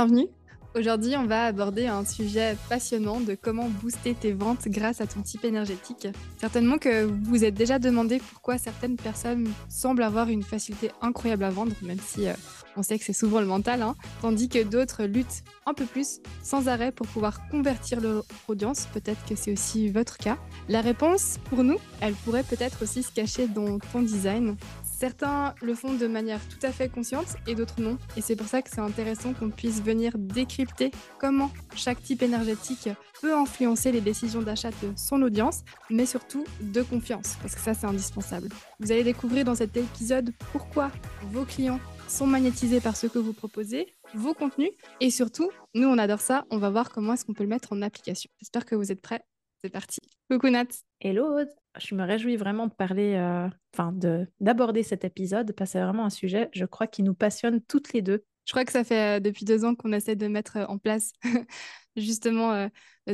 Bienvenue. Aujourd'hui, on va aborder un sujet passionnant de comment booster tes ventes grâce à ton type énergétique. Certainement que vous vous êtes déjà demandé pourquoi certaines personnes semblent avoir une facilité incroyable à vendre, même si euh, on sait que c'est souvent le mental, hein, tandis que d'autres luttent un peu plus sans arrêt pour pouvoir convertir leur audience. Peut-être que c'est aussi votre cas. La réponse, pour nous, elle pourrait peut-être aussi se cacher dans ton design, Certains le font de manière tout à fait consciente et d'autres non. Et c'est pour ça que c'est intéressant qu'on puisse venir décrypter comment chaque type énergétique peut influencer les décisions d'achat de son audience, mais surtout de confiance, parce que ça c'est indispensable. Vous allez découvrir dans cet épisode pourquoi vos clients sont magnétisés par ce que vous proposez, vos contenus, et surtout, nous on adore ça, on va voir comment est-ce qu'on peut le mettre en application. J'espère que vous êtes prêts. C'est parti. Coucou Nat. Hello. Je me réjouis vraiment de parler, euh, enfin de d'aborder cet épisode parce que c'est vraiment un sujet, je crois, qui nous passionne toutes les deux. Je crois que ça fait euh, depuis deux ans qu'on essaie de mettre euh, en place justement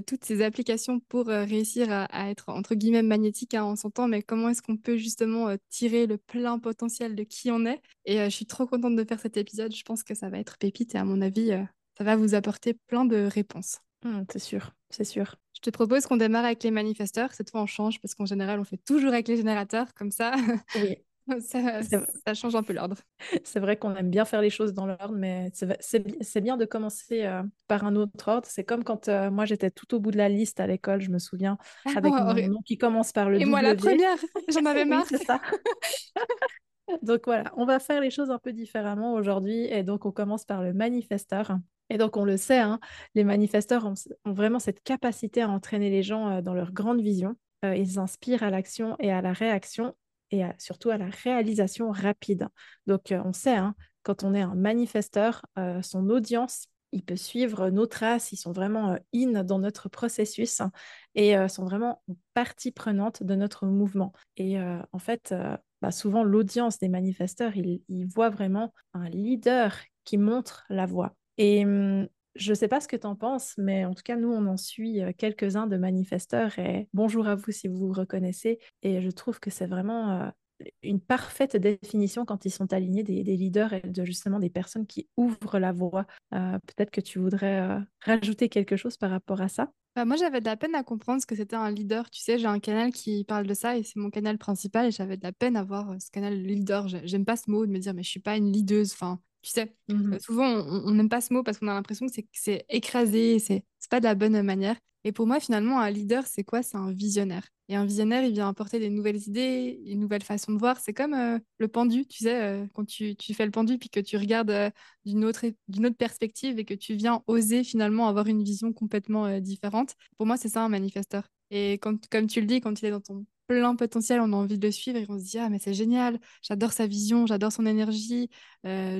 toutes ces applications pour réussir à, être entre guillemets magnétique hein, en son temps, mais comment est-ce qu'on peut justement tirer le plein potentiel de qui on est? Et je suis trop contente de faire cet épisode. Je pense que ça va être pépite et à mon avis, ça va vous apporter plein de réponses. Mmh, c'est sûr, c'est sûr. Je te propose qu'on démarre avec les manifesteurs. Cette fois, on change parce qu'en général, on fait toujours avec les générateurs. Comme ça, oui. ça, ça, change un peu l'ordre. C'est vrai qu'on aime bien faire les choses dans l'ordre, mais c'est bien de commencer euh, par un autre ordre. C'est comme quand euh, moi, j'étais tout au bout de la liste à l'école, je me souviens, ah avec mon nom qui commence par le Et moi, la première, j'en avais marre. c'est ça. donc voilà, on va faire les choses un peu différemment aujourd'hui. Et donc, on commence par le manifesteur. Et donc, on le sait, hein, les manifesteurs ont, vraiment cette capacité à entraîner les gens dans leur grande vision. Ils inspirent à l'action et à la réaction et surtout à la réalisation rapide. Donc, on sait, hein, quand on est un manifesteur, son audience, il peut suivre nos traces, ils sont vraiment in dans notre processus et sont vraiment partie prenante de notre mouvement. Et en fait, bah, souvent, l'audience des manifesteurs, ils il voient vraiment un leader qui montre la voie. Et mmh, je ne sais pas ce que tu en penses, mais en tout cas, nous, on en suit quelques-uns de manifesteurs et bonjour à vous si vous vous reconnaissez. Et je trouve que c'est vraiment une parfaite définition quand ils sont alignés des, leaders et de justement des personnes qui ouvrent la voie. Peut-être que tu voudrais rajouter quelque chose par rapport à ça? Bah moi, j'avais de la peine à comprendre ce que c'était un leader. Tu sais, j'ai un canal qui parle de ça et c'est mon canal principal et j'avais de la peine à voir ce canal leader. J'aime pas ce mot de me dire, mais je suis pas une leaduse. Enfin, tu sais, mmh souvent, on n'aime pas ce mot parce qu'on a l'impression que c'est écrasé, c'est pas de la bonne manière. Et pour moi, finalement, un leader, c'est quoi? C'est un visionnaire. Et un visionnaire, il vient apporter des nouvelles idées, une nouvelle façon de voir. C'est comme le pendu, tu sais, quand tu, tu, fais le pendu puis que tu regardes d'une autre, autre perspective et que tu viens oser finalement avoir une vision complètement différente. Pour moi, c'est ça un manifesteur. Et quand, comme tu le dis, quand il est dans ton plein potentiel, on a envie de le suivre et on se dit ah mais c'est génial, j'adore sa vision, j'adore son énergie. Euh,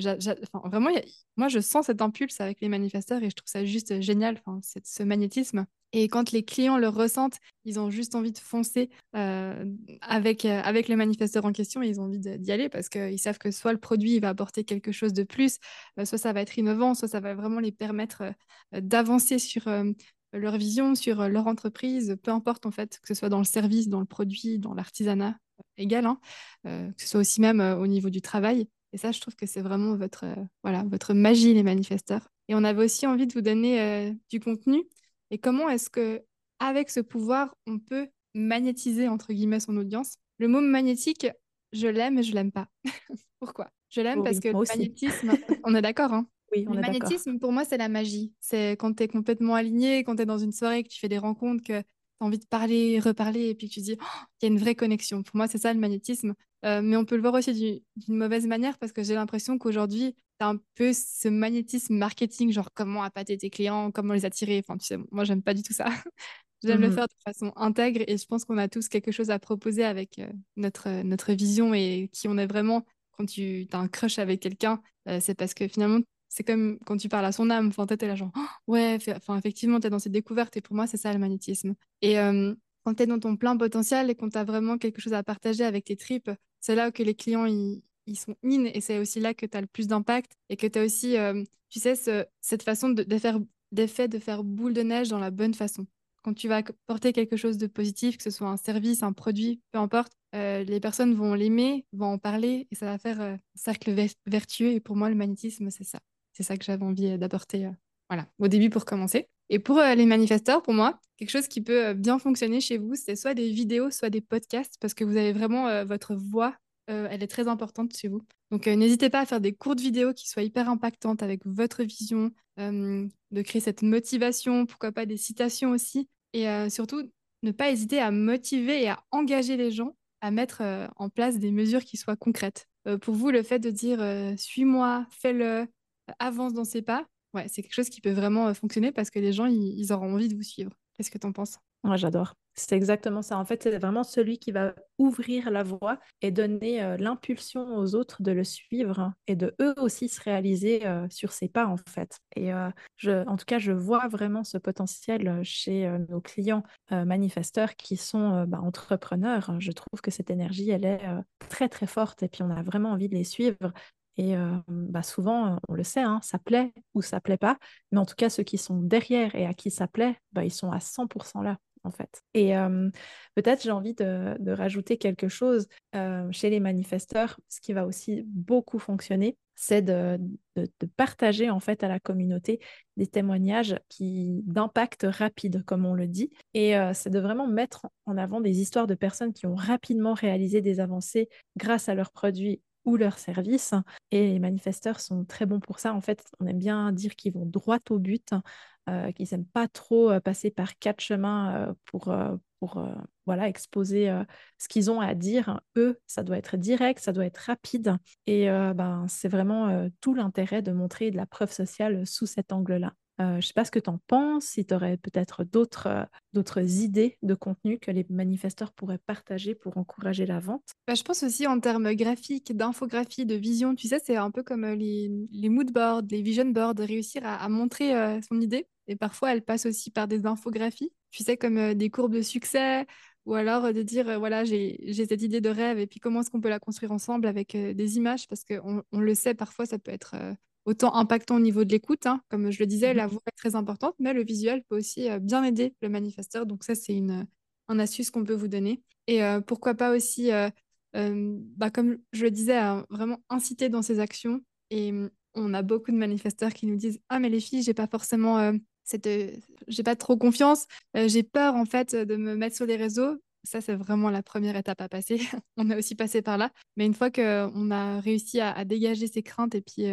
vraiment, moi je sens cet impulse avec les manifesteurs et je trouve ça juste génial, ce magnétisme. Et quand les clients le ressentent, ils ont juste envie de foncer euh, avec, euh, avec le manifesteur en question ils ont envie d'y aller parce qu'ils savent que soit le produit va apporter quelque chose de plus, soit ça va être innovant, soit ça va vraiment les permettre d'avancer sur, leur vision sur euh, leur entreprise, peu importe en fait, que ce soit dans le service, dans le produit, dans l'artisanat, égal, hein, euh, que ce soit aussi même euh, au niveau du travail. Et ça, je trouve que c'est vraiment votre, voilà, votre magie, les manifesteurs. Et on avait aussi envie de vous donner du contenu. Et comment est-ce que, avec ce pouvoir, on peut magnétiser entre guillemets son audience? Le mot magnétique, je l'aime et je l'aime pas. Pourquoi? Je l'aime parce que le magnétisme, on est d'accord, hein le magnétisme, pour moi, c'est la magie. C'est quand tu es complètement aligné, quand tu es dans une soirée, que tu fais des rencontres, que tu as envie de parler, reparler, et puis que tu dis, oh, il y a une vraie connexion. Pour moi, c'est ça le magnétisme. Euh, mais on peut le voir aussi d'une mauvaise manière parce que j'ai l'impression qu'aujourd'hui, tu as un peu ce magnétisme marketing, genre comment appâter tes clients, comment les attirer. Enfin, tu sais, moi, j'aime pas du tout ça. J'aime le mmh faire de façon intègre et je pense qu'on a tous quelque chose à proposer avec euh, notre, notre vision et qui on est vraiment. Quand tu as un crush avec quelqu'un, euh, c'est parce que finalement, c'est comme quand tu parles à son âme, enfin, t'es là genre, «Oh, ouais, enfin, effectivement, t'es dans cette découverte, et pour moi, c'est ça le magnétisme. Et euh, quand t'es dans ton plein potentiel et qu'on t'a vraiment quelque chose à partager avec tes tripes, c'est là que les clients, ils, sont in, et c'est aussi là que tu as le plus d'impact, et que tu as aussi, euh, tu sais, cette façon de, d'effet de faire boule de neige dans la bonne façon. Quand tu vas porter quelque chose de positif, que ce soit un service, un produit, peu importe, euh, les personnes vont l'aimer, vont en parler et ça va faire un cercle vertueux. Et pour moi, le magnétisme, c'est ça. C'est ça que j'avais envie d'apporter voilà, au début pour commencer. Et pour les manifesteurs, pour moi, quelque chose qui peut bien fonctionner chez vous, c'est soit des vidéos, soit des podcasts, parce que vous avez vraiment votre voix, elle est très importante chez vous. Donc n'hésitez pas à faire des courtes vidéos qui soient hyper impactantes avec votre vision, de créer cette motivation, pourquoi pas des citations aussi. Et surtout, ne pas hésiter à motiver et à engager les gens à mettre en place des mesures qui soient concrètes. pour vous, le fait de dire suis-moi, fais-le, avance dans ses pas, ouais, c'est quelque chose qui peut vraiment fonctionner parce que les gens, ils, auront envie de vous suivre. Qu'est-ce que tu en penses? Moi, j'adore. C'est exactement ça. En fait, c'est vraiment celui qui va ouvrir la voie et donner l'impulsion aux autres de le suivre et de eux aussi se réaliser sur ses pas, en fait. Et je, en tout cas, je vois vraiment ce potentiel chez nos clients manifesteurs qui sont bah, entrepreneurs. Je trouve que cette énergie, elle est très, très forte et puis on a vraiment envie de les suivre et bah souvent, on le sait, hein, ça plaît ou ça plaît pas. Mais en tout cas, ceux qui sont derrière et à qui ça plaît, bah, ils sont à 100% là, en fait. Et peut-être j'ai envie de, rajouter quelque chose chez les manifesteurs. Ce qui va aussi beaucoup fonctionner, c'est de, partager en fait à la communauté des témoignages qui d'impact rapide, comme on le dit. Et c'est de vraiment mettre en avant des histoires de personnes qui ont rapidement réalisé des avancées grâce à leurs produits ou leurs services. Et les manifesteurs sont très bons pour ça. En fait, on aime bien dire qu'ils vont droit au but, euh, qu'ils n'aiment pas trop euh, passer par quatre chemins euh, pour, voilà, exposer ce qu'ils ont à dire. Eux, ça doit être direct, ça doit être rapide. Et ben, c'est vraiment tout l'intérêt de montrer de la preuve sociale sous cet angle-là. Je ne sais pas ce que tu en penses, si tu aurais peut-être d'autres, d'autres idées de contenu que les manifesteurs pourraient partager pour encourager la vente? Bah, je pense aussi en termes graphiques, d'infographie, de vision. Tu sais, c'est un peu comme les, les mood boards, les vision boards, réussir à, montrer son idée. Et parfois, elle passe aussi par des infographies. Tu sais, comme des courbes de succès, ou alors de dire, voilà, j'ai cette idée de rêve, et puis comment est-ce qu'on peut la construire ensemble avec des images, parce qu'on on le sait, parfois, ça peut être autant impactant au niveau de l'écoute. Hein. Comme je le disais, mmh la voix est très importante, mais le visuel peut aussi euh, bien aider le manifesteur. Donc ça, c'est une, une astuce qu'on peut vous donner. Et euh, pourquoi pas aussi, euh, bah, comme je le disais, vraiment inciter dans ces actions. Et mmh, on a beaucoup de manifesteurs qui nous disent Ah, mais les filles, j'ai pas forcément cette. j'ai pas trop confiance. j'ai peur, en fait, de me mettre sur les réseaux. Ça, c'est vraiment la première étape à passer. on a aussi passé par là. Mais une fois qu'on a réussi à, à, dégager ces craintes et puis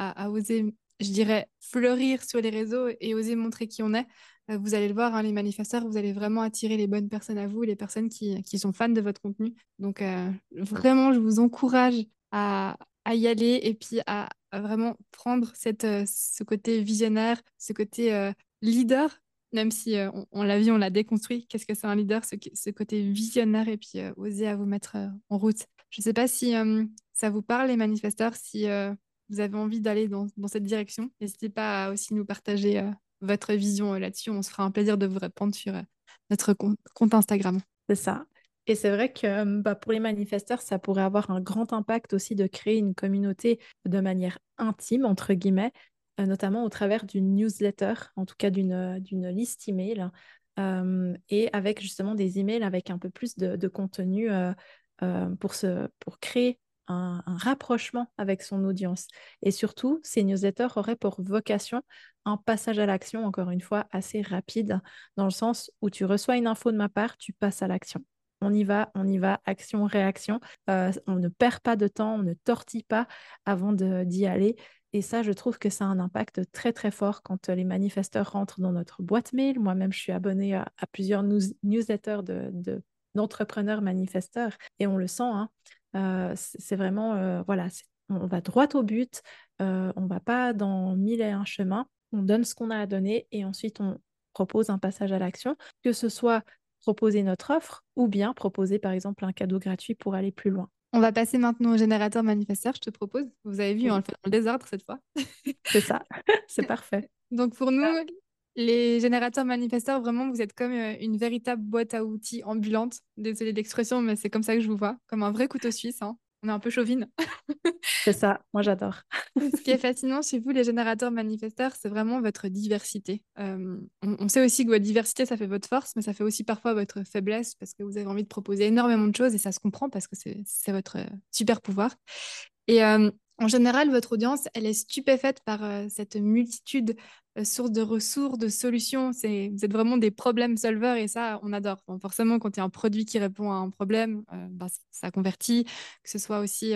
à, oser, je dirais, fleurir sur les réseaux et oser montrer qui on est. Euh, vous allez le voir, hein, les manifesteurs, vous allez vraiment attirer les bonnes personnes à vous, les personnes qui, qui sont fans de votre contenu. Donc, euh, vraiment, je vous encourage à, y aller et puis à, vraiment prendre cette, euh, ce côté visionnaire, ce côté leader, même si on, l'a vu, on l'a déconstruit. Qu'est-ce que c'est un leader? Ce, ce, côté visionnaire et puis oser à vous mettre en route. Je ne sais pas si ça vous parle, les manifesteurs, si vous avez envie d'aller dans, cette direction, n'hésitez pas à aussi nous partager euh, votre vision euh, là-dessus. On se fera un plaisir de vous répondre sur euh, notre compte, Instagram. C'est ça. Et c'est vrai que bah, pour les manifesteurs, ça pourrait avoir un grand impact aussi de créer une communauté de manière intime, entre guillemets, notamment au travers d'une newsletter, en tout cas d'une liste email, et avec justement des emails avec un peu plus de, contenu pour, pour créer un, rapprochement avec son audience. Et surtout, ces newsletters auraient pour vocation un passage à l'action, encore une fois, assez rapide, dans le sens où tu reçois une info de ma part, tu passes à l'action. On y va, on y va, action, réaction. Euh, on ne perd pas de temps, on ne tortille pas avant d'y aller. Et ça, je trouve que ça a un impact très très fort quand les manifesteurs rentrent dans notre boîte mail. Moi-même, je suis abonnée à, plusieurs newsletters de, d'entrepreneurs manifesteurs et on le sent. Hein, euh, c'est vraiment, euh, voilà, on va droit au but, euh, on va pas dans mille et un chemins, on donne ce qu'on a à donner et ensuite on propose un passage à l'action, que ce soit proposer notre offre ou bien proposer par exemple un cadeau gratuit pour aller plus loin. On va passer maintenant au générateur manifesteur, je te propose. Vous avez vu, on le fait dans le désordre cette fois. c'est ça, c'est parfait. Donc pour nous, les générateurs manifesteurs, vraiment, vous êtes comme euh, une véritable boîte à outils ambulante. Désolée d'expression, mais c'est comme ça que je vous vois, comme un vrai couteau suisse. Hein. On est un peu chauvine. c'est ça, moi j'adore. Ce qui est fascinant chez vous, les générateurs manifesteurs, c'est vraiment votre diversité. Euh, on, sait aussi que votre diversité, ça fait votre force, mais ça fait aussi parfois votre faiblesse parce que vous avez envie de proposer énormément de choses et ça se comprend parce que c'est votre euh, super pouvoir. Et en général, votre audience, elle est stupéfaite par euh, cette multitude de sources de ressources, de solutions. Vous êtes vraiment des problème solvers et ça, on adore. forcément, quand il y a un produit qui répond à un problème, bah, ça convertit, que ce soit aussi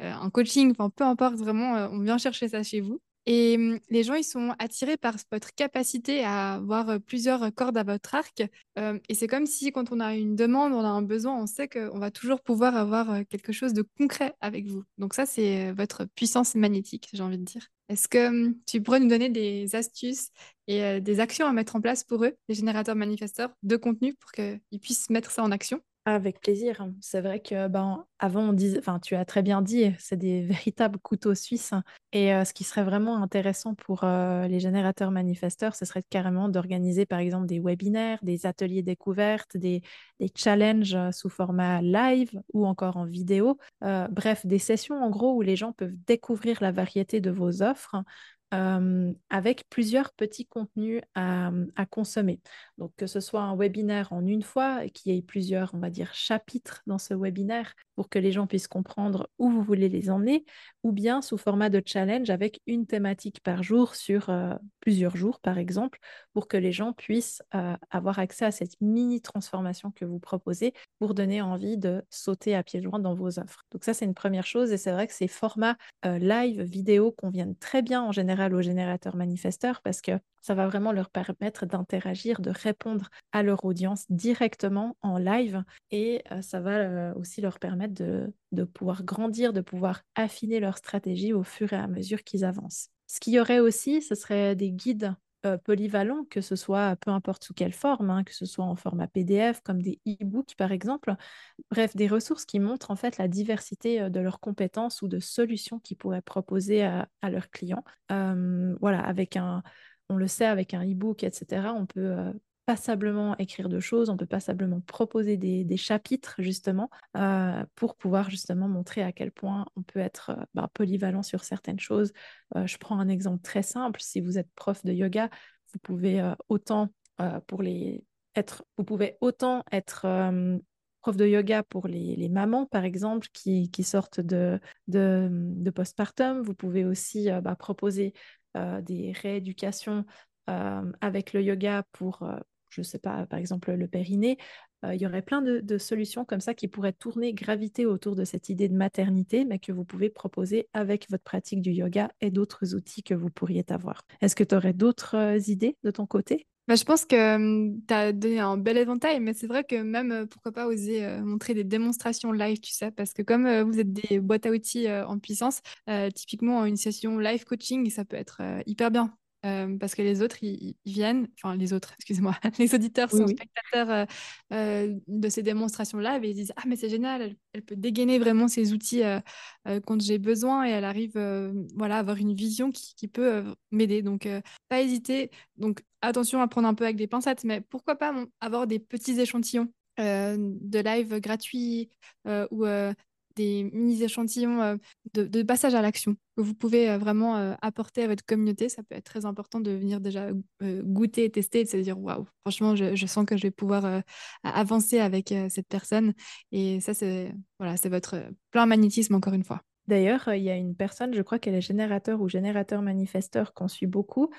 un coaching, peu importe, vraiment, on vient chercher ça chez vous. Et mmh, les gens, ils sont attirés par votre capacité à avoir plusieurs cordes à votre arc. et c'est comme si quand on a une demande, on a un besoin, on sait qu'on va toujours pouvoir avoir quelque chose de concret avec vous. Donc ça, c'est votre puissance magnétique, j'ai envie de dire. Est-ce que mmh, tu pourrais nous donner des astuces et des actions à mettre en place pour eux, les générateurs manifesteurs de contenu, pour qu'ils puissent mettre ça en action? Avec plaisir. C'est vrai que ben, avant, on disait, enfin, tu as très bien dit, c'est des véritables couteaux suisses. Et euh, ce qui serait vraiment intéressant pour les générateurs manifesteurs, ce serait carrément d'organiser, par exemple, des webinaires, des ateliers découvertes, des, challenges sous format live ou encore en vidéo. bref, des sessions en gros où les gens peuvent découvrir la variété de vos offres avec plusieurs petits contenus à, consommer. Donc, que ce soit un webinaire en une fois, qu'il y ait plusieurs, on va dire, chapitres dans ce webinaire pour que les gens puissent comprendre où vous voulez les emmener, ou bien sous format de challenge avec une thématique par jour sur plusieurs jours, par exemple, pour que les gens puissent avoir accès à cette mini transformation que vous proposez pour donner envie de sauter à pieds joints dans vos offres. Donc ça, c'est une première chose, et c'est vrai que ces formats live, vidéo conviennent très bien en général aux générateurs manifesteurs parce que ça va vraiment leur permettre d'interagir, de répondre à leur audience directement en live et euh, ça va euh, aussi leur permettre de, de pouvoir grandir, de pouvoir affiner leur stratégie au fur et à mesure qu'ils avancent. Ce qu'il y aurait aussi, ce serait des guides euh, polyvalents, que ce soit peu importe sous quelle forme, hein, que ce soit en format PDF, comme des e-books par exemple. Bref, des ressources qui montrent en fait la diversité de leurs compétences ou de solutions qu'ils pourraient proposer à, leurs clients. Voilà, avec un, on le sait, avec un e-book, etc., on peut passablement écrire de choses, on peut passablement proposer des, chapitres justement euh, pour pouvoir justement montrer à quel point on peut être euh, bah, polyvalent sur certaines choses. Euh, je prends un exemple très simple, si vous êtes prof de yoga, vous pouvez autant pour les être, vous pouvez autant être prof de yoga pour les, mamans, par exemple, qui, sortent de, postpartum. Vous pouvez aussi bah, proposer des rééducations avec le yoga pour je ne sais pas, par exemple le périnée, euh, il y aurait plein de, solutions comme ça qui pourraient tourner, graviter autour de cette idée de maternité, mais que vous pouvez proposer avec votre pratique du yoga et d'autres outils que vous pourriez avoir. Est-ce que tu aurais d'autres euh, idées de ton côté? Bah, je pense que tu as donné un bel éventail, mais c'est vrai que même, euh, pourquoi pas oser montrer des démonstrations live, tu sais, parce que comme vous êtes des boîtes à outils en puissance, typiquement une session live coaching, ça peut être hyper bien. Euh, parce que les autres, ils, viennent, enfin les autres, excusez-moi, les auditeurs sont spectateurs euh, euh, de ces démonstrations-là et ils disent Ah, mais c'est génial, elle, peut dégainer vraiment ces outils quand j'ai besoin et elle arrive voilà, à avoir une vision qui, qui peut m'aider. Donc, pas hésiter. Donc, attention à prendre un peu avec des pincettes, mais pourquoi pas avoir des petits échantillons de live gratuits ou des mini-échantillons euh, de, passage à l'action que vous pouvez euh, vraiment euh, apporter à votre communauté. Ça peut être très important de venir déjà goûter, tester et de se dire waouh, franchement, je, sens que je vais pouvoir avancer avec cette personne. Et ça, c'est voilà, votre plein magnétisme encore une fois. D'ailleurs, il y a une personne, je crois qu'elle est générateur ou générateur manifesteur qu'on suit beaucoup,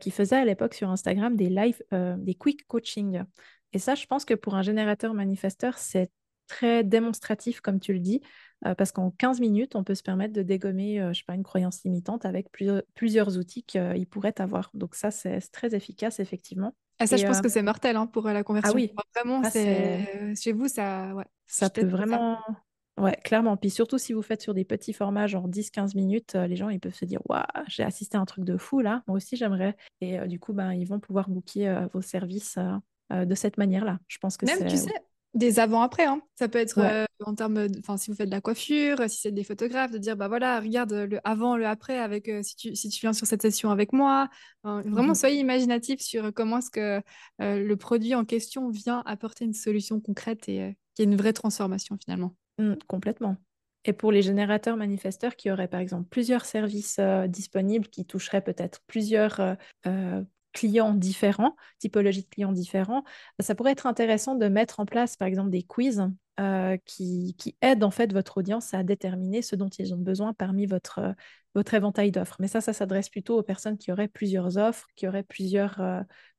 qui faisait à l'époque sur Instagram des live, des quick coaching. Et ça, je pense que pour un générateur manifesteur, c'est très démonstratif, comme tu le dis, euh, parce qu'en 15 minutes, on peut se permettre de dégommer, euh, je sais pas, une croyance limitante avec plusieurs, outils qu'il pourrait avoir. Donc ça, c'est très efficace, effectivement. Ah, ça, je pense euh, que c'est mortel hein, pour la conversion. Ah oui, vraiment, c'est chez vous, ça, ouais, ça peut vraiment... Ouais, clairement. Puis surtout si vous faites sur des petits formats, genre 10-15 minutes, les gens ils peuvent se dire Waouh, j'ai assisté à un truc de fou là, moi aussi j'aimerais. Et du coup, ben, ils vont pouvoir booker vos services de cette manière-là. Je pense que Même, tu sais, des avant-après. Hein. Ça peut être euh, en termes, enfin, si vous faites de la coöcoufure, si c'est des photographes, de dire, bah voilà, regarde le avant, le après, avec euh, si, tu, si tu viens sur cette session avec moi. vraiment, mmh soyez imaginatif sur comment est-ce que euh, le produit en question vient apporter une solution concrète et qui est une vraie transformation finalement. Mmh, complètement. Et pour les générateurs manifesteurs qui auraient par exemple plusieurs services disponibles, qui toucheraient peut-être plusieurs clients différents, typologies de clients différents, ça pourrait être intéressant de mettre en place, par exemple, des quiz qui, qui aident en fait votre audience à déterminer ce dont ils ont besoin parmi votre, votre éventail d'offres. Mais ça, ça s'adresse plutôt aux personnes qui auraient plusieurs offres, qui auraient plusieurs,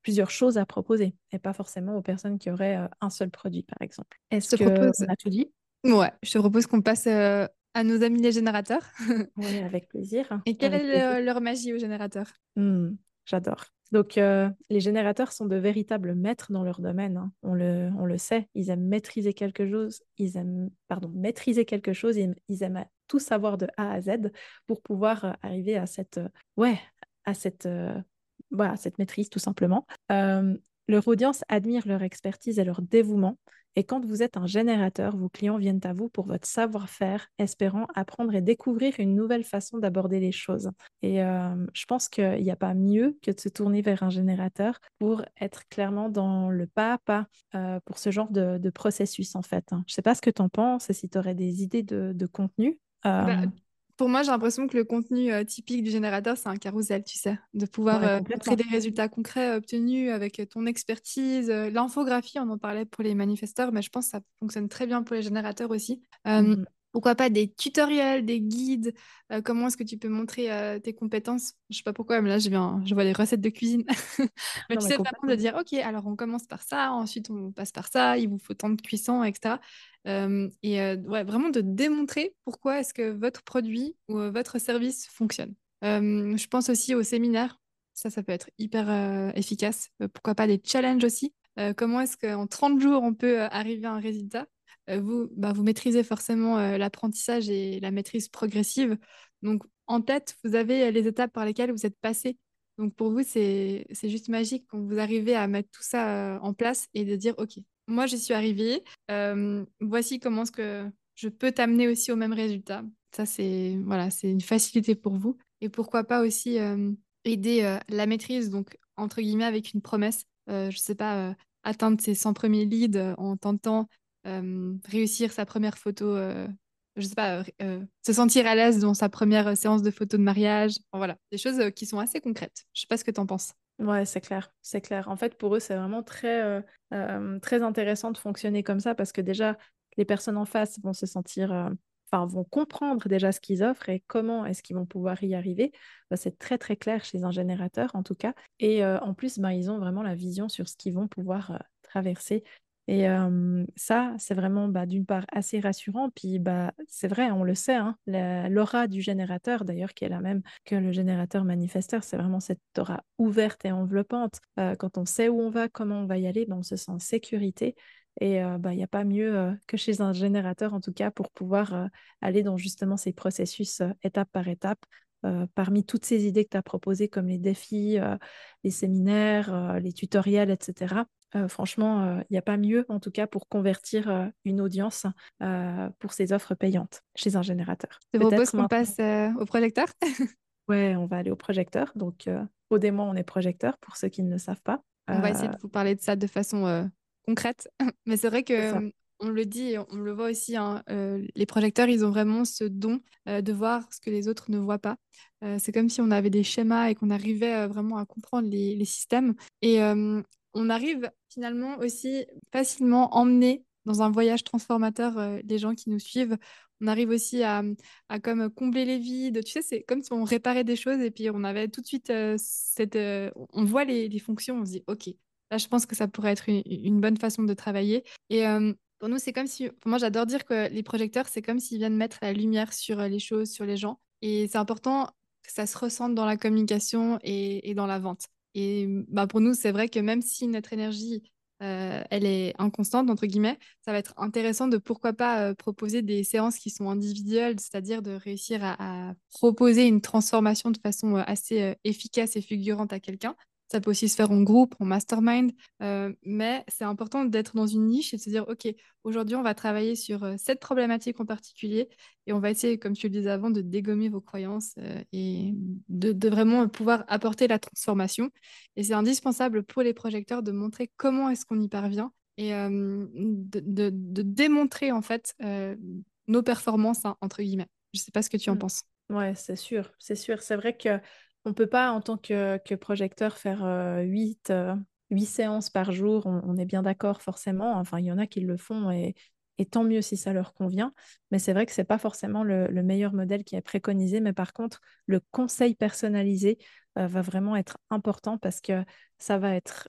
plusieurs choses à proposer, et pas forcément aux personnes qui auraient un seul produit, par exemple. Est-ce que propose... on a tout dit? Ouais, je te propose qu'on passe à nos amis les générateurs. oui, avec plaisir. Et quelle est leur magie aux générateurs mmh, J'adore. Donc, euh, les générateurs sont de véritables maîtres dans leur domaine. Hein. On, le, on, le, sait. Ils aiment maîtriser quelque chose. Ils aiment, pardon, maîtriser quelque chose. Ils, ils aiment tout savoir de A à Z pour pouvoir euh, arriver à cette, euh, ouais, à cette, voilà, cette maîtrise tout simplement. leur audience admire leur expertise et leur dévouement. Et quand vous êtes un générateur, vos clients viennent à vous pour votre savoir-faire, espérant apprendre et découvrir une nouvelle façon d'aborder les choses. Et euh, je pense qu'il n'y a pas mieux que de se tourner vers un générateur pour être clairement dans le pas à pas euh, pour ce genre de, processus, en fait. Hein. Je ne sais pas ce que tu en penses, si tu aurais des idées de, contenu. Bah, euh, pour moi, j'ai l'impression que le contenu euh, typique du générateur, c'est un carrousel, tu sais, de pouvoir euh, montrer des résultats concrets euh, obtenus avec ton expertise. L'infographie, on en parlait pour les manifesteurs, mais je pense que ça fonctionne très bien pour les générateurs aussi. Mmh pourquoi pas des tutoriels, des guides euh, Comment est-ce que tu peux montrer euh, tes compétences? Je sais pas pourquoi, mais là, je, viens, je vois les recettes de cuisine. mais tu sais vraiment de dire, OK, alors on commence par ça, ensuite on passe par ça, il vous faut tant de cuisson, etc. Euh, et ouais, vraiment de démontrer pourquoi est-ce que votre produit ou votre service fonctionne. je pense aussi aux séminaires. Ça, ça peut être hyper efficace. pourquoi pas des challenges aussi Comment est-ce qu'en 30 jours, on peut arriver à un résultat? euh, vous, bah, vous maîtrisez forcément euh, l'apprentissage et la maîtrise progressive. Donc, en tête, vous avez euh, les étapes par lesquelles vous êtes passé. Donc, pour vous, c'est juste magique quand vous arrivez à mettre tout ça en place et de dire, OK, moi, je suis arrivée. voici comment est-ce que je peux t'amener aussi au même résultat. Ça, c'est voilà, une facilité pour vous. Et pourquoi pas aussi aider la maîtrise, donc entre guillemets, avec une promesse. je ne sais pas, atteindre ses 100 premiers leads en tentant euh, réussir sa première photo, euh, je sais pas, euh, se sentir à l'aise dans sa première séance de photo de mariage. voilà, des choses qui sont assez concrètes. Je sais pas ce que tu en penses. Ouais, c'est clair, c'est clair. En fait, pour eux, c'est vraiment très, très intéressant de fonctionner comme ça parce que déjà, les personnes en face vont se sentir, enfin, vont comprendre déjà ce qu'ils offrent et comment est-ce qu'ils vont pouvoir y arriver. Bah, c'est très, très clair chez un générateur, en tout cas. Et en plus, bah, ils ont vraiment la vision sur ce qu'ils vont pouvoir traverser et ça, c'est vraiment bah, d'une part assez rassurant. Puis bah, c'est vrai, on le sait, hein, l'aura du générateur, d'ailleurs, qui est la même que le générateur manifesteur, c'est vraiment cette aura ouverte et enveloppante. quand on sait où on va, comment on va y aller, bah, on se sent en sécurité. Et bah, il n'y a pas mieux que chez un générateur, en tout cas, pour pouvoir aller dans justement ces processus étape par étape. parmi toutes ces idées que tu as proposées, comme les défis, les séminaires, les tutoriels, etc., euh, franchement, il euh, n'y a pas mieux, en tout cas, pour convertir euh, une audience pour ses offres payantes chez un générateur. Je propose qu'on passe au projecteur Ouais, on va aller au projecteur. Donc, au démon, on est projecteur, pour ceux qui ne le savent pas. On va essayer de vous parler de ça de façon concrète. Mais c'est vrai que on le dit, on le voit aussi, hein, les projecteurs, ils ont vraiment ce don de voir ce que les autres ne voient pas. c'est comme si on avait des schémas et qu'on arrivait vraiment à comprendre les, les systèmes. Et on arrive finalement aussi facilement emmener dans un voyage transformateur euh, les gens qui nous suivent. On arrive aussi à, comme combler les vides. Tu sais, c'est comme si on réparait des choses et puis on avait tout de suite euh, cette... Euh, on voit les, fonctions, on se dit, OK, là, je pense que ça pourrait être une, bonne façon de travailler. Et pour nous, c'est comme si... Moi, j'adore dire que les projecteurs, c'est comme s'ils viennent mettre la lumière sur les choses, sur les gens. Et c'est important que ça se ressente dans la communication et dans la vente. Et bah, pour nous, c'est vrai que même si notre énergie, euh, est inconstante, entre guillemets, ça va être intéressant de pourquoi pas euh, proposer des séances qui sont individuelles, c'est-à-dire de réussir à, proposer une transformation de façon euh, assez efficace et figurante à quelqu'un. Ça peut aussi se faire en groupe, en mastermind, euh, mais c'est important d'être dans une niche et de se dire, OK, aujourd'hui, on va travailler sur euh, cette problématique en particulier et on va essayer, comme tu le disais avant, de dégommer vos croyances euh, et de, vraiment pouvoir apporter la transformation. Et c'est indispensable pour les projecteurs de montrer comment est-ce qu'on y parvient et de, démontrer, en fait, nos performances, hein, entre guillemets. Je ne sais pas ce que tu en mmh. penses. Ouais, c'est sûr, c'est sûr. C'est vrai que on ne peut pas, en tant que, projecteur, faire euh, huit, euh, séances par jour. On, est bien d'accord, forcément. Enfin, il y en a qui le font et, tant mieux si ça leur convient. Mais c'est vrai que ce n'est pas forcément le, meilleur modèle qui est préconisé. Mais par contre, le conseil personnalisé euh, va vraiment être important parce que ça va être,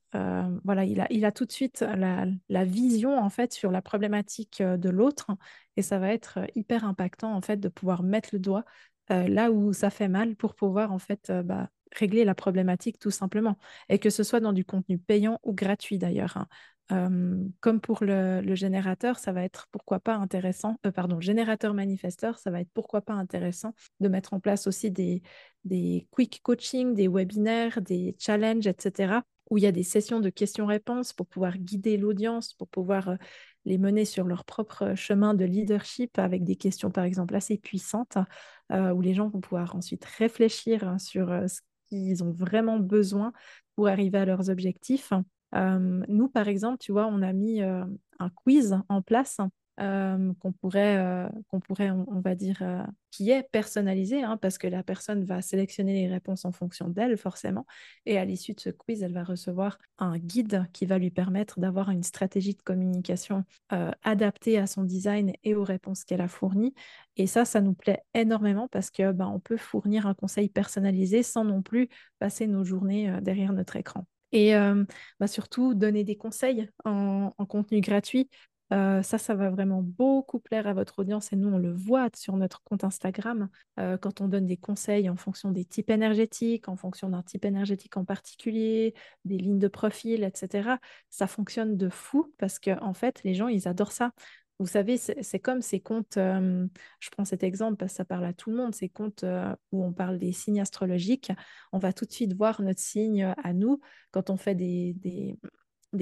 voilà, il a, tout de suite la, vision en fait sur la problématique de l'autre et ça va être hyper impactant en fait de pouvoir mettre le doigt là où ça fait mal pour pouvoir en fait bah, régler la problématique tout simplement. Et que ce soit dans du contenu payant ou gratuit d'ailleurs. Hein comme pour le, générateur, ça va être pourquoi pas intéressant, euh, pardon, générateur manifesteur, ça va être pourquoi pas intéressant de mettre en place aussi des, des quick coaching, des webinaires, des challenges, etc., où il y a des sessions de questions-réponses pour pouvoir guider l'audience, pour pouvoir euh, les mener sur leur propre chemin de leadership avec des questions, par exemple, assez puissantes, euh, où les gens vont pouvoir ensuite réfléchir hein, sur ce qu'ils ont vraiment besoin pour arriver à leurs objectifs. Nous, par exemple, tu vois, on a mis un quiz en place qu'on pourrait, qu'on pourrait on, va dire, qui est personnalisé, hein, parce que la personne va sélectionner les réponses en fonction d'elle, forcément. Et à l'issue de ce quiz, elle va recevoir un guide qui va lui permettre d'avoir une stratégie de communication adaptée à son design et aux réponses qu'elle a fournies. Et ça, ça nous plaît énormément parce que ben, on peut fournir un conseil personnalisé sans non plus passer nos journées derrière notre écran. Et bah, surtout, donner des conseils en, contenu gratuit. Ça, ça va vraiment beaucoup plaire à votre audience et nous, on le voit sur notre compte Instagram quand on donne des conseils en fonction des types énergétiques, en fonction d'un type énergétique en particulier, des lignes de profil, etc. Ça fonctionne de fou parce que en fait, les gens, ils adorent ça. Vous savez, c'est comme ces comptes, je prends cet exemple parce que ça parle à tout le monde, ces comptes où on parle des signes astrologiques, on va tout de suite voir notre signe à nous quand on fait des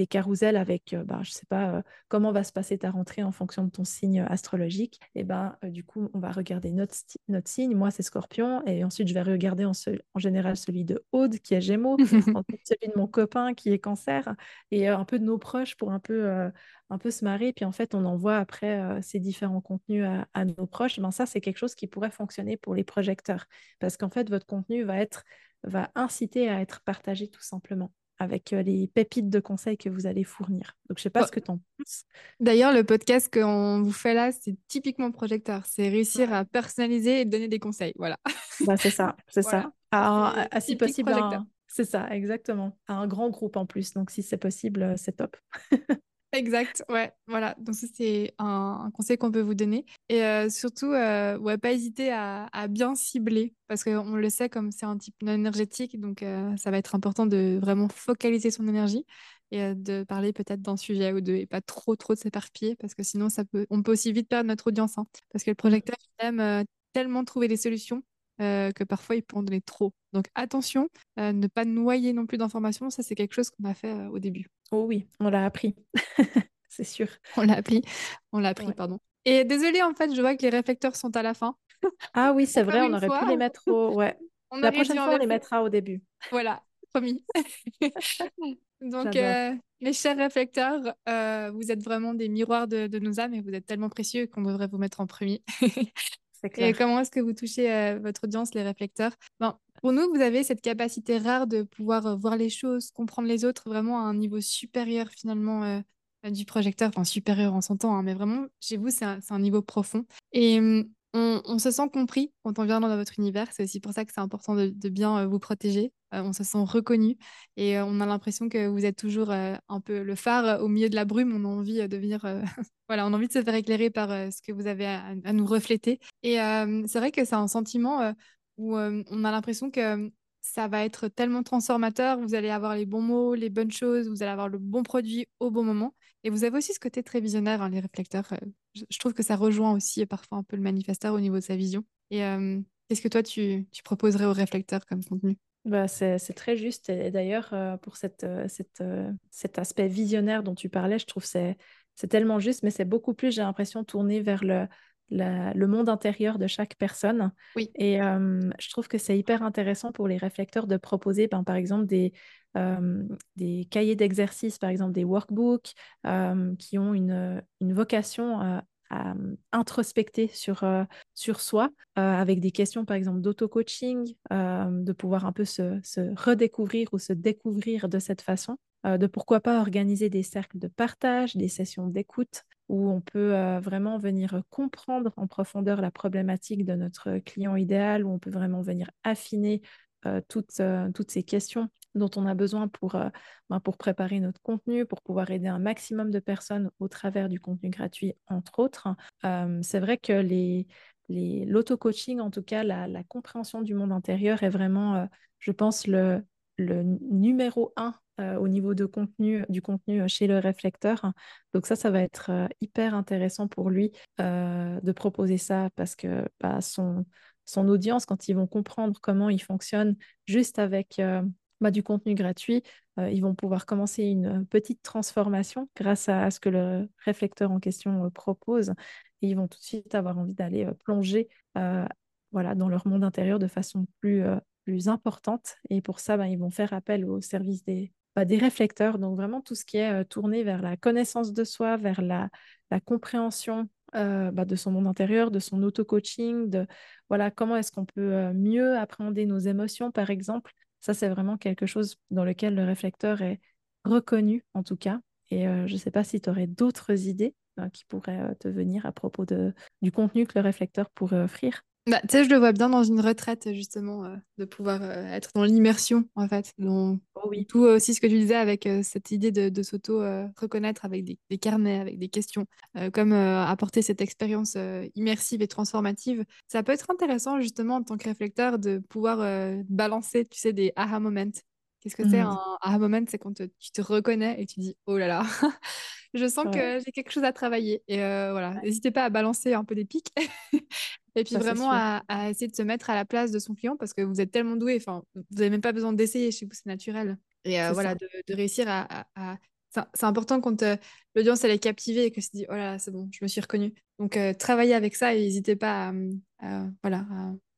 carousels avec, bah, je ne sais pas comment va se passer ta rentrée en fonction de ton signe astrologique, et ben du coup, on va regarder notre, notre signe. Moi, c'est Scorpion, et ensuite, je vais regarder en, en général celui de Aude, qui est Gémeaux, celui de mon copain, qui est Cancer, et un peu de nos proches pour un peu, un peu se marrer. Puis en fait, on envoie après ces différents contenus à, à nos proches. Ben, ça, c'est quelque chose qui pourrait fonctionner pour les projecteurs, parce qu'en fait, votre contenu va être va inciter à être partagé tout simplement avec les pépites de conseils que vous allez fournir. Donc, je ne sais pas oh. ce que tu en penses. D'ailleurs, le podcast qu'on vous fait là, c'est typiquement projecteur. C'est réussir à personnaliser et donner des conseils. Voilà. Bah, c'est ça, c'est ça. À, si possible, c'est ça, exactement. À un grand groupe en plus. Donc, si c'est possible, c'est top. Exact, ouais, voilà. Donc ça, c'est un, conseil qu'on peut vous donner. Et euh, surtout, euh, ouais, pas hésiter à, bien cibler, parce qu'on le sait, comme c'est un type non énergétique, donc euh, ça va être important de vraiment focaliser son énergie et de parler peut-être d'un sujet ou deux, et pas trop, trop de s'éparpiller, parce que sinon, ça peut, on peut aussi vite perdre notre audience, hein. parce que le projecteur, il aime tellement trouver des solutions que parfois il peut en donner trop. Donc attention, ne pas noyer non plus d'informations, ça c'est quelque chose qu'on a fait au début. Oh oui, on l'a appris, c'est sûr. On l'a appris, on l'a appris, pardon. Et désolé, en fait, je vois que les réflecteurs sont à la fin. Ah oui, c'est vrai, on aurait pu les mettre au... Ouais. la prochaine fois, on les mettra au début. Voilà, promis. Donc, euh, mes chers réflecteurs, euh, vous êtes vraiment des miroirs de, de, nos âmes et vous êtes tellement précieux qu'on devrait vous mettre en premier. Et comment est-ce que vous touchez euh, votre audience, les réflecteurs? Bon, Pour nous, vous avez cette capacité rare de pouvoir euh, voir les choses, comprendre les autres vraiment à un niveau supérieur finalement euh, du projecteur, enfin supérieur en son temps, hein, mais vraiment, chez vous, c'est un, un, niveau profond. Et on, se sent compris quand on vient dans votre univers. C'est aussi pour ça que c'est important de, bien euh, vous protéger. Euh, on se sent reconnu et euh, on a l'impression que vous êtes toujours un peu le phare au milieu de la brume. On a envie de venir, voilà, on a envie de se faire éclairer par ce que vous avez à, à nous refléter. Et c'est vrai que c'est un sentiment où on a l'impression que ça va être tellement transformateur. Vous allez avoir les bons mots, les bonnes choses, vous allez avoir le bon produit au bon moment. Et vous avez aussi ce côté très visionnaire, hein, les réflecteurs. Euh, je, trouve que ça rejoint aussi euh, parfois un peu le manifesteur au niveau de sa vision. Et euh, qu'est-ce que toi, tu, proposerais aux réflecteurs comme contenu? Bah, c'est très juste. Et d'ailleurs, pour cette, cette, cet aspect visionnaire dont tu parlais, je trouve que c'est tellement juste, mais c'est beaucoup plus, j'ai l'impression, tourné vers le, le monde intérieur de chaque personne. Oui. Et je trouve que c'est hyper intéressant pour les réflecteurs de proposer, ben, par exemple, des, des cahiers d'exercice, par exemple des workbooks, qui ont une, une vocation à, introspecter sur, sur soi, avec des questions, par exemple, d'auto-coaching, de pouvoir un peu se, se, redécouvrir ou se découvrir de cette façon, de pourquoi pas organiser des cercles de partage, des sessions d'écoute, où on peut vraiment venir comprendre en profondeur la problématique de notre client idéal, où on peut vraiment venir affiner toutes, toutes ces questions dont on a besoin pour, ben, pour préparer notre contenu, pour pouvoir aider un maximum de personnes au travers du contenu gratuit, entre autres. c'est vrai que l'auto-coaching, en tout cas, la, la, compréhension du monde intérieur est vraiment, je pense, le, le numéro un euh, au niveau de contenu, du contenu euh, chez le réflecteur. Donc ça, ça va être euh, hyper intéressant pour lui de proposer ça parce que bah, son, son audience, quand ils vont comprendre comment il fonctionne juste avec bah, du contenu gratuit, ils vont pouvoir commencer une petite transformation grâce à, ce que le réflecteur en question propose. Et ils vont tout de suite avoir envie d'aller plonger voilà, dans leur monde intérieur de façon plus, plus importante. Et pour ça, bah, ils vont faire appel au service des, bah, des réflecteurs. Donc vraiment tout ce qui est euh, tourné vers la connaissance de soi, vers la, compréhension euh, bah, de son monde intérieur, de son auto-coaching, de voilà, comment est-ce qu'on peut euh, mieux appréhender nos émotions, par exemple. Ça, c'est vraiment quelque chose dans lequel le réflecteur est reconnu, en tout cas. Et je ne sais pas si tu aurais d'autres idées qui pourraient te venir à propos de, du contenu que le réflecteur pourrait offrir. Bah, tu sais, je le vois bien dans une retraite, justement, euh, de pouvoir euh, être dans l'immersion, en fait. Dans oh oui. Tout aussi ce que tu disais avec euh, cette idée de, s'auto-reconnaître avec des, carnets, avec des questions, comme apporter cette expérience immersive et transformative. Ça peut être intéressant, justement, en tant que réflecteur, de pouvoir balancer, tu sais, des aha moments. Qu'est-ce que c'est mmh. un aha moment? C'est quand tu te reconnais et tu dis, oh là là. je sens que j'ai quelque chose à travailler. Et voilà, n'hésitez pas à balancer un peu des pics. Et puis vraiment à, essayer de se mettre à la place de son client parce que vous êtes tellement doué, enfin, vous n'avez même pas besoin d'essayer chez vous, c'est naturel. Et euh, voilà, de, réussir à. C'est important quand euh, l'audience elle est captivée et que se dit oh là, c'est bon, je me suis reconnue. Donc euh, travaillez avec ça et n'hésitez pas à, voilà,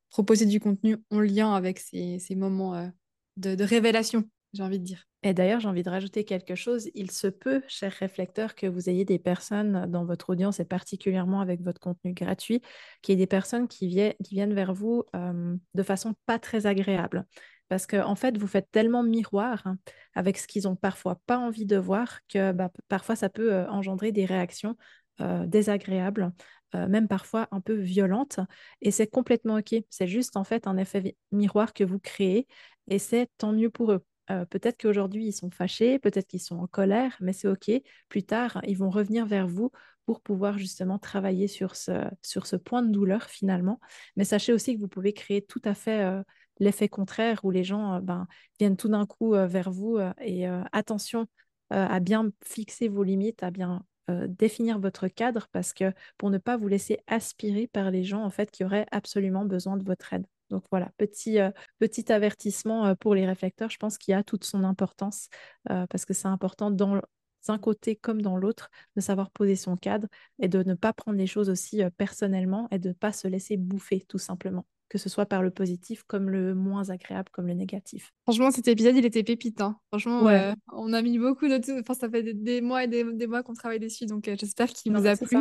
proposer du contenu en lien avec ces, moments de, de révélation, j'ai envie de dire. Et d'ailleurs, j'ai envie de rajouter quelque chose. Il se peut, chers réflecteurs, que vous ayez des personnes dans votre audience et particulièrement avec votre contenu gratuit, qui est des personnes qui, viennent, vers vous de façon pas très agréable. Parce qu'en en fait, vous faites tellement miroir hein, avec ce qu'ils ont parfois pas envie de voir que bah, parfois ça peut engendrer des réactions désagréables, même parfois un peu violentes. Et c'est complètement OK. C'est juste en fait un effet miroir que vous créez et c'est tant mieux pour eux peut-être qu'aujourd'hui, ils sont fâchés, peut-être qu'ils sont en colère, mais c'est OK. Plus tard, ils vont revenir vers vous pour pouvoir justement travailler sur ce, point de douleur finalement. Mais sachez aussi que vous pouvez créer tout à fait l'effet contraire où les gens ben, viennent tout d'un coup vers vous et attention à bien fixer vos limites, à bien définir votre cadre parce que pour ne pas vous laisser aspirer par les gens en fait qui auraient absolument besoin de votre aide. Donc voilà, petit, euh, petit avertissement euh, pour les réflecteurs. Je pense qu'il y a toute son importance euh, parce que c'est important dans un côté comme dans l'autre de savoir poser son cadre et de ne pas prendre les choses aussi personnellement et de ne pas se laisser bouffer tout simplement que ce soit par le positif comme le moins agréable comme le négatif. Franchement, cet épisode, il était pépite. Hein. Franchement, on a mis beaucoup de... Enfin, ça fait des, mois et des, mois qu'on travaille dessus, donc j'espère qu'il vous a plu.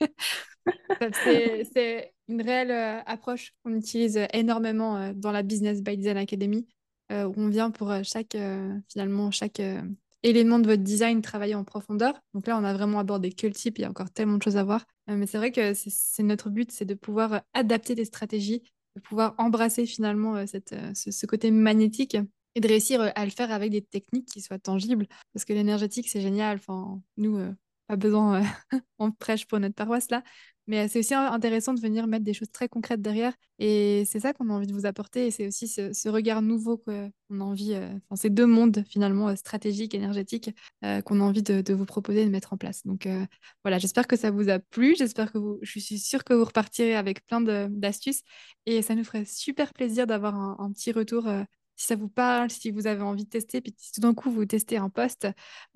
c'est une réelle euh, approche qu'on utilise euh, énormément euh, dans la Business by Design Academy, où on vient pour chaque, finalement, chaque élément de votre design travailler en profondeur. Donc là, on a vraiment abordé que le type, il y a encore tellement de choses à voir. mais c'est vrai que c'est notre but, c'est de pouvoir adapter des stratégies, de pouvoir embrasser finalement cette, ce, côté magnétique et de réussir à le faire avec des techniques qui soient tangibles. Parce que l'énergétique, c'est génial. Enfin, nous, pas besoin, on prêche pour notre paroisse là, mais c'est aussi intéressant de venir mettre des choses très concrètes derrière. Et c'est ça qu'on a envie de vous apporter. Et c'est aussi ce, regard nouveau qu'on a envie, euh, ces deux mondes finalement euh, stratégiques, énergétiques, euh, qu'on a envie de, vous proposer de mettre en place. Donc voilà, j'espère que ça vous a plu. J'espère que vous, je suis sûre que vous repartirez avec plein d'astuces. Et ça nous ferait super plaisir d'avoir un, petit retour si ça vous parle, si vous avez envie de tester, puis si tout d'un coup vous testez un post,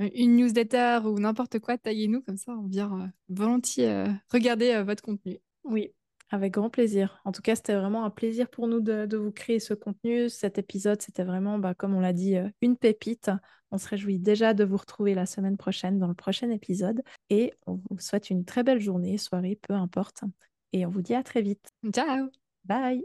euh, une newsletter ou n'importe quoi, taillez-nous comme ça, on vient euh, volontiers euh, regarder votre contenu. Oui, avec grand plaisir. En tout cas, c'était vraiment un plaisir pour nous de, vous créer ce contenu. Cet épisode, c'était vraiment, bah, comme on l'a dit, une pépite. On se réjouit déjà de vous retrouver la semaine prochaine dans le prochain épisode. Et on vous souhaite une très belle journée, soirée, peu importe. Et on vous dit à très vite. Ciao Bye